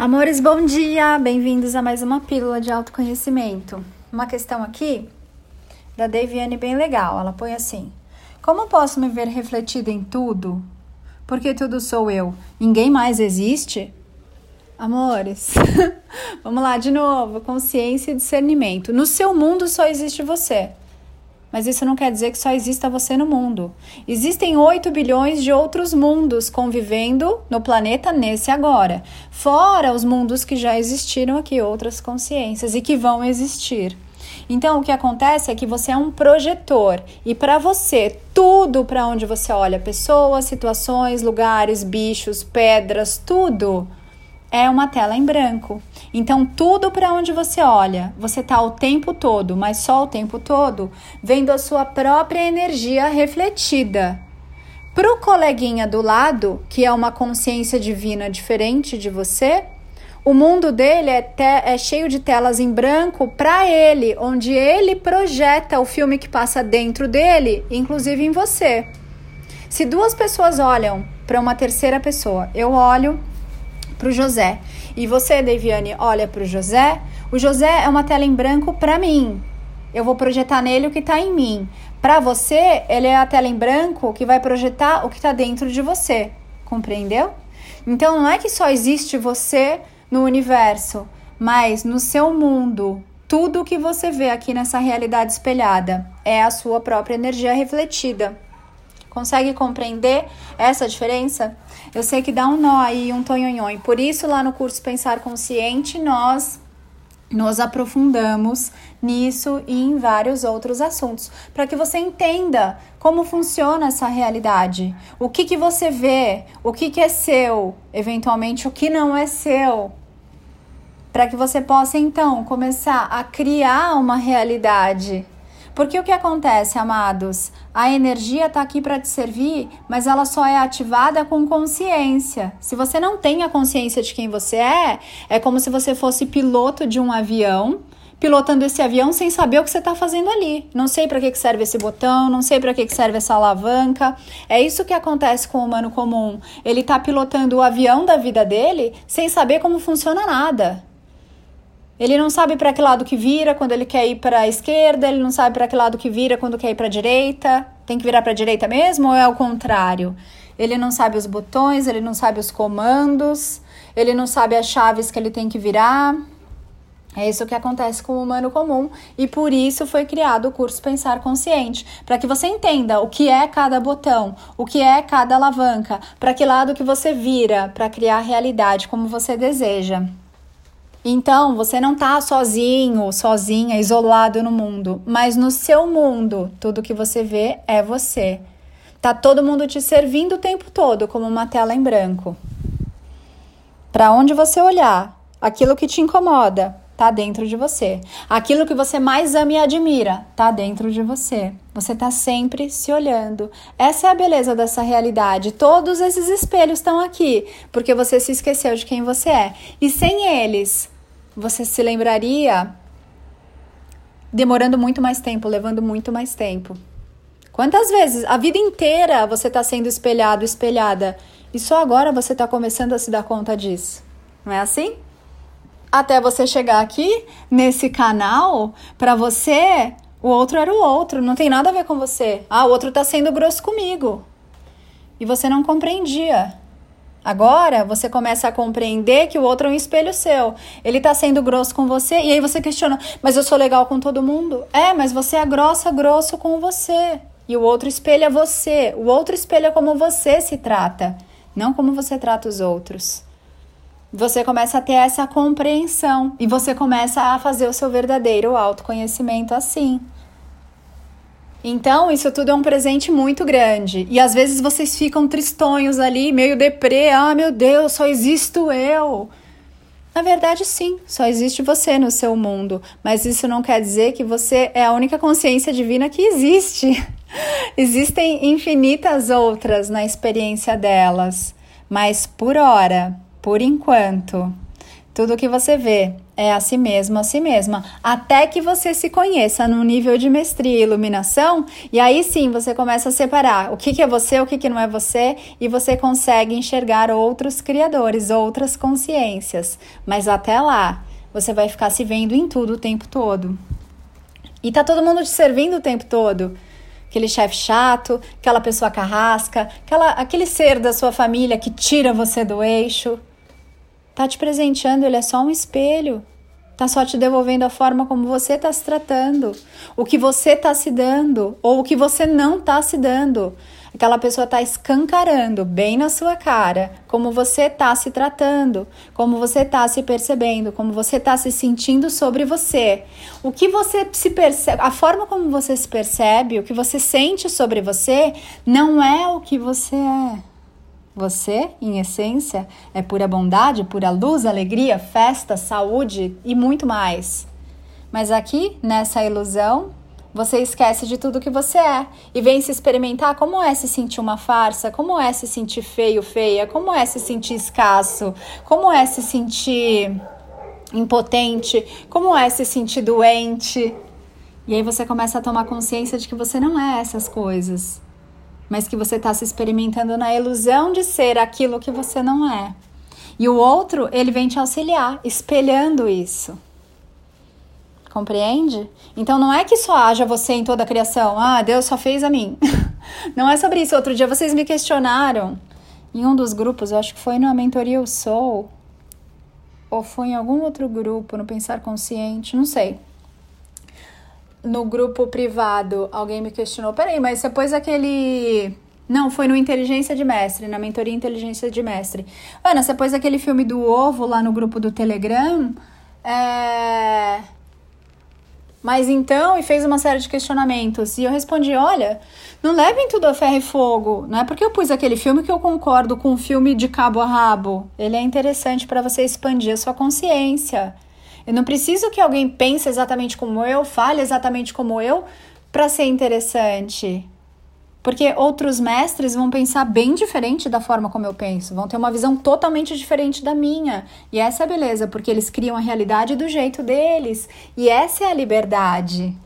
Amores, bom dia! Bem-vindos a mais uma pílula de autoconhecimento. Uma questão aqui da Deviane bem legal. Ela põe assim: Como posso me ver refletida em tudo? Porque tudo sou eu. Ninguém mais existe? Amores, vamos lá de novo. Consciência e discernimento. No seu mundo só existe você. Mas isso não quer dizer que só exista você no mundo. Existem 8 bilhões de outros mundos convivendo no planeta nesse agora. Fora os mundos que já existiram aqui, outras consciências e que vão existir. Então, o que acontece é que você é um projetor e para você, tudo para onde você olha, pessoas, situações, lugares, bichos, pedras, tudo é uma tela em branco. Então, tudo para onde você olha, você está o tempo todo, mas só o tempo todo, vendo a sua própria energia refletida. Para o coleguinha do lado, que é uma consciência divina diferente de você, o mundo dele é, te, é cheio de telas em branco para ele, onde ele projeta o filme que passa dentro dele, inclusive em você. Se duas pessoas olham para uma terceira pessoa, eu olho para o José. E você, Deviane, olha para o José. O José é uma tela em branco para mim. Eu vou projetar nele o que está em mim. Para você, ele é a tela em branco que vai projetar o que está dentro de você. Compreendeu? Então não é que só existe você no universo, mas no seu mundo. Tudo que você vê aqui nessa realidade espelhada é a sua própria energia refletida. Consegue compreender essa diferença? Eu sei que dá um nó aí, um tonhonhon. Por isso, lá no curso Pensar Consciente, nós nos aprofundamos nisso e em vários outros assuntos, para que você entenda como funciona essa realidade, o que, que você vê, o que, que é seu, eventualmente o que não é seu, para que você possa então começar a criar uma realidade porque o que acontece, amados? A energia está aqui para te servir, mas ela só é ativada com consciência. Se você não tem a consciência de quem você é, é como se você fosse piloto de um avião pilotando esse avião sem saber o que você está fazendo ali. Não sei para que, que serve esse botão, não sei para que, que serve essa alavanca. É isso que acontece com o humano comum. Ele está pilotando o avião da vida dele sem saber como funciona nada. Ele não sabe para que lado que vira quando ele quer ir para a esquerda, ele não sabe para que lado que vira quando quer ir para a direita. Tem que virar para a direita mesmo ou é o contrário? Ele não sabe os botões, ele não sabe os comandos, ele não sabe as chaves que ele tem que virar. É isso que acontece com o humano comum e por isso foi criado o curso Pensar Consciente, para que você entenda o que é cada botão, o que é cada alavanca, para que lado que você vira para criar a realidade como você deseja. Então, você não está sozinho, sozinha, isolado no mundo, mas no seu mundo, tudo que você vê é você. Tá todo mundo te servindo o tempo todo como uma tela em branco. Para onde você olhar, aquilo que te incomoda tá dentro de você. Aquilo que você mais ama e admira tá dentro de você. Você tá sempre se olhando. Essa é a beleza dessa realidade. Todos esses espelhos estão aqui porque você se esqueceu de quem você é. E sem eles, você se lembraria demorando muito mais tempo, levando muito mais tempo. Quantas vezes a vida inteira você está sendo espelhado, espelhada, e só agora você está começando a se dar conta disso? Não é assim? Até você chegar aqui nesse canal, para você, o outro era o outro, não tem nada a ver com você. Ah, o outro está sendo grosso comigo. E você não compreendia. Agora você começa a compreender que o outro é um espelho seu. Ele está sendo grosso com você e aí você questiona: mas eu sou legal com todo mundo? É, mas você é grossa, grosso com você. E o outro espelha você. O outro espelha como você se trata, não como você trata os outros. Você começa a ter essa compreensão e você começa a fazer o seu verdadeiro autoconhecimento assim. Então, isso tudo é um presente muito grande. E às vezes vocês ficam tristonhos ali, meio deprê. Ah, meu Deus, só existo eu. Na verdade, sim, só existe você no seu mundo. Mas isso não quer dizer que você é a única consciência divina que existe. Existem infinitas outras na experiência delas. Mas por hora, por enquanto, Tudo que você vê é a si mesmo, a si mesma, até que você se conheça no nível de mestria e iluminação, e aí sim você começa a separar o que, que é você, o que, que não é você, e você consegue enxergar outros criadores, outras consciências. Mas até lá, você vai ficar se vendo em tudo o tempo todo. E tá todo mundo te servindo o tempo todo. Aquele chefe chato, aquela pessoa carrasca, aquela, aquele ser da sua família que tira você do eixo. Tá te presenteando, ele é só um espelho. Tá só te devolvendo a forma como você está se tratando, o que você está se dando ou o que você não está se dando. Aquela pessoa está escancarando bem na sua cara como você está se tratando, como você está se percebendo, como você está se sentindo sobre você. O que você se percebe, a forma como você se percebe, o que você sente sobre você, não é o que você é. Você, em essência, é pura bondade, pura luz, alegria, festa, saúde e muito mais. Mas aqui, nessa ilusão, você esquece de tudo que você é e vem se experimentar como é se sentir uma farsa, como é se sentir feio, feia, como é se sentir escasso, como é se sentir impotente, como é se sentir doente. E aí você começa a tomar consciência de que você não é essas coisas mas que você está se experimentando na ilusão de ser aquilo que você não é. E o outro, ele vem te auxiliar, espelhando isso. Compreende? Então não é que só haja você em toda a criação. Ah, Deus só fez a mim. não é sobre isso. Outro dia vocês me questionaram em um dos grupos, eu acho que foi na mentoria o Soul, ou foi em algum outro grupo, no Pensar Consciente, não sei no grupo privado, alguém me questionou: peraí, mas você pôs aquele. Não, foi no Inteligência de Mestre, na mentoria Inteligência de Mestre. Ana, você pôs aquele filme do ovo lá no grupo do Telegram. É... Mas então, e fez uma série de questionamentos. E eu respondi: olha, não levem tudo a ferro e fogo. Não é porque eu pus aquele filme que eu concordo com o filme de cabo a rabo. Ele é interessante para você expandir a sua consciência. Eu não preciso que alguém pense exatamente como eu, fale exatamente como eu, para ser interessante. Porque outros mestres vão pensar bem diferente da forma como eu penso, vão ter uma visão totalmente diferente da minha. E essa é a beleza, porque eles criam a realidade do jeito deles. E essa é a liberdade.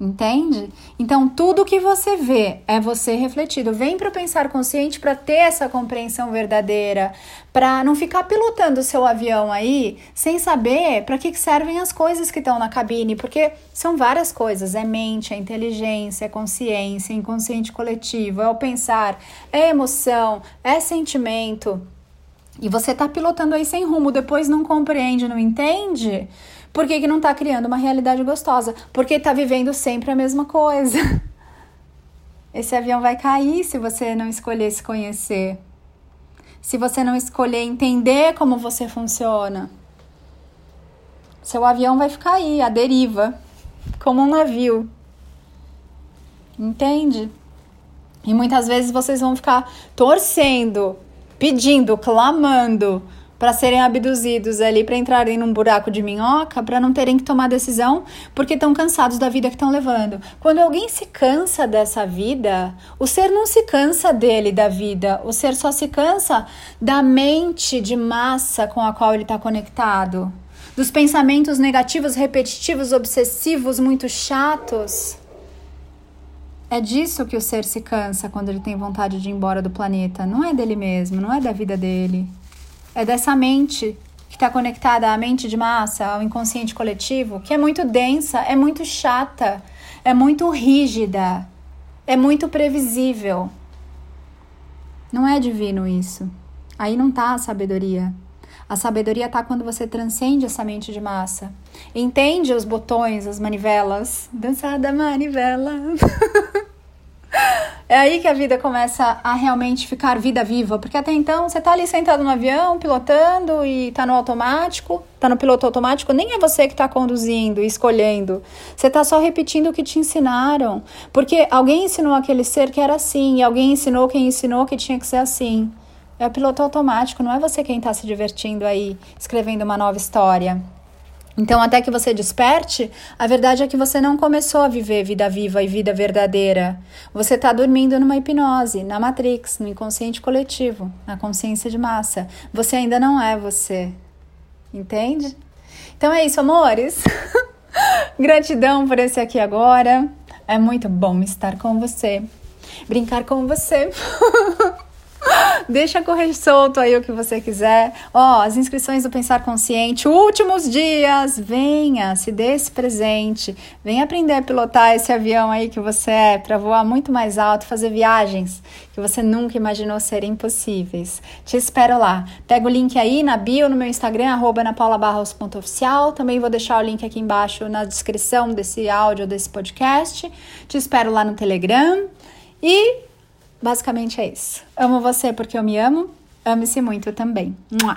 Entende? Então, tudo que você vê é você refletido. Vem para o pensar consciente para ter essa compreensão verdadeira, para não ficar pilotando o seu avião aí sem saber para que, servem as coisas que estão na cabine, porque são várias coisas: é mente, é inteligência, é consciência, é inconsciente coletivo, é o pensar, é emoção, é sentimento. E você está pilotando aí sem rumo, depois não compreende, não entende? Por que, que não está criando uma realidade gostosa? Porque está vivendo sempre a mesma coisa. Esse avião vai cair se você não escolher se conhecer. Se você não escolher entender como você funciona. Seu avião vai ficar aí, à deriva, como um navio. Entende? E muitas vezes vocês vão ficar torcendo, pedindo, clamando para serem abduzidos ali, para entrarem num buraco de minhoca, para não terem que tomar decisão porque estão cansados da vida que estão levando. Quando alguém se cansa dessa vida, o ser não se cansa dele, da vida, o ser só se cansa da mente de massa com a qual ele está conectado, dos pensamentos negativos, repetitivos, obsessivos, muito chatos. É disso que o ser se cansa quando ele tem vontade de ir embora do planeta. Não é dele mesmo, não é da vida dele é dessa mente que está conectada à mente de massa, ao inconsciente coletivo, que é muito densa, é muito chata, é muito rígida, é muito previsível. Não é divino isso. Aí não está a sabedoria. A sabedoria está quando você transcende essa mente de massa. Entende os botões, as manivelas. Dançar da manivela. É aí que a vida começa a realmente ficar vida viva, porque até então você tá ali sentado no avião, pilotando e tá no automático, tá no piloto automático, nem é você que tá conduzindo, escolhendo. Você tá só repetindo o que te ensinaram, porque alguém ensinou aquele ser que era assim, e alguém ensinou quem ensinou que tinha que ser assim. É o piloto automático, não é você quem tá se divertindo aí, escrevendo uma nova história. Então, até que você desperte, a verdade é que você não começou a viver vida viva e vida verdadeira. Você está dormindo numa hipnose, na Matrix, no inconsciente coletivo, na consciência de massa. Você ainda não é você. entende? Então é isso, amores. Gratidão por esse aqui agora. É muito bom estar com você, brincar com você. Deixa correr solto aí o que você quiser. Ó, as inscrições do Pensar Consciente, últimos dias. Venha, se dê esse presente. Venha aprender a pilotar esse avião aí que você é para voar muito mais alto, fazer viagens que você nunca imaginou serem possíveis. Te espero lá. Pega o link aí na bio no meu Instagram @napaulabarros.oficial. Também vou deixar o link aqui embaixo na descrição desse áudio desse podcast. Te espero lá no Telegram. E Basicamente é isso. Amo você porque eu me amo. Ame-se muito também. Mua.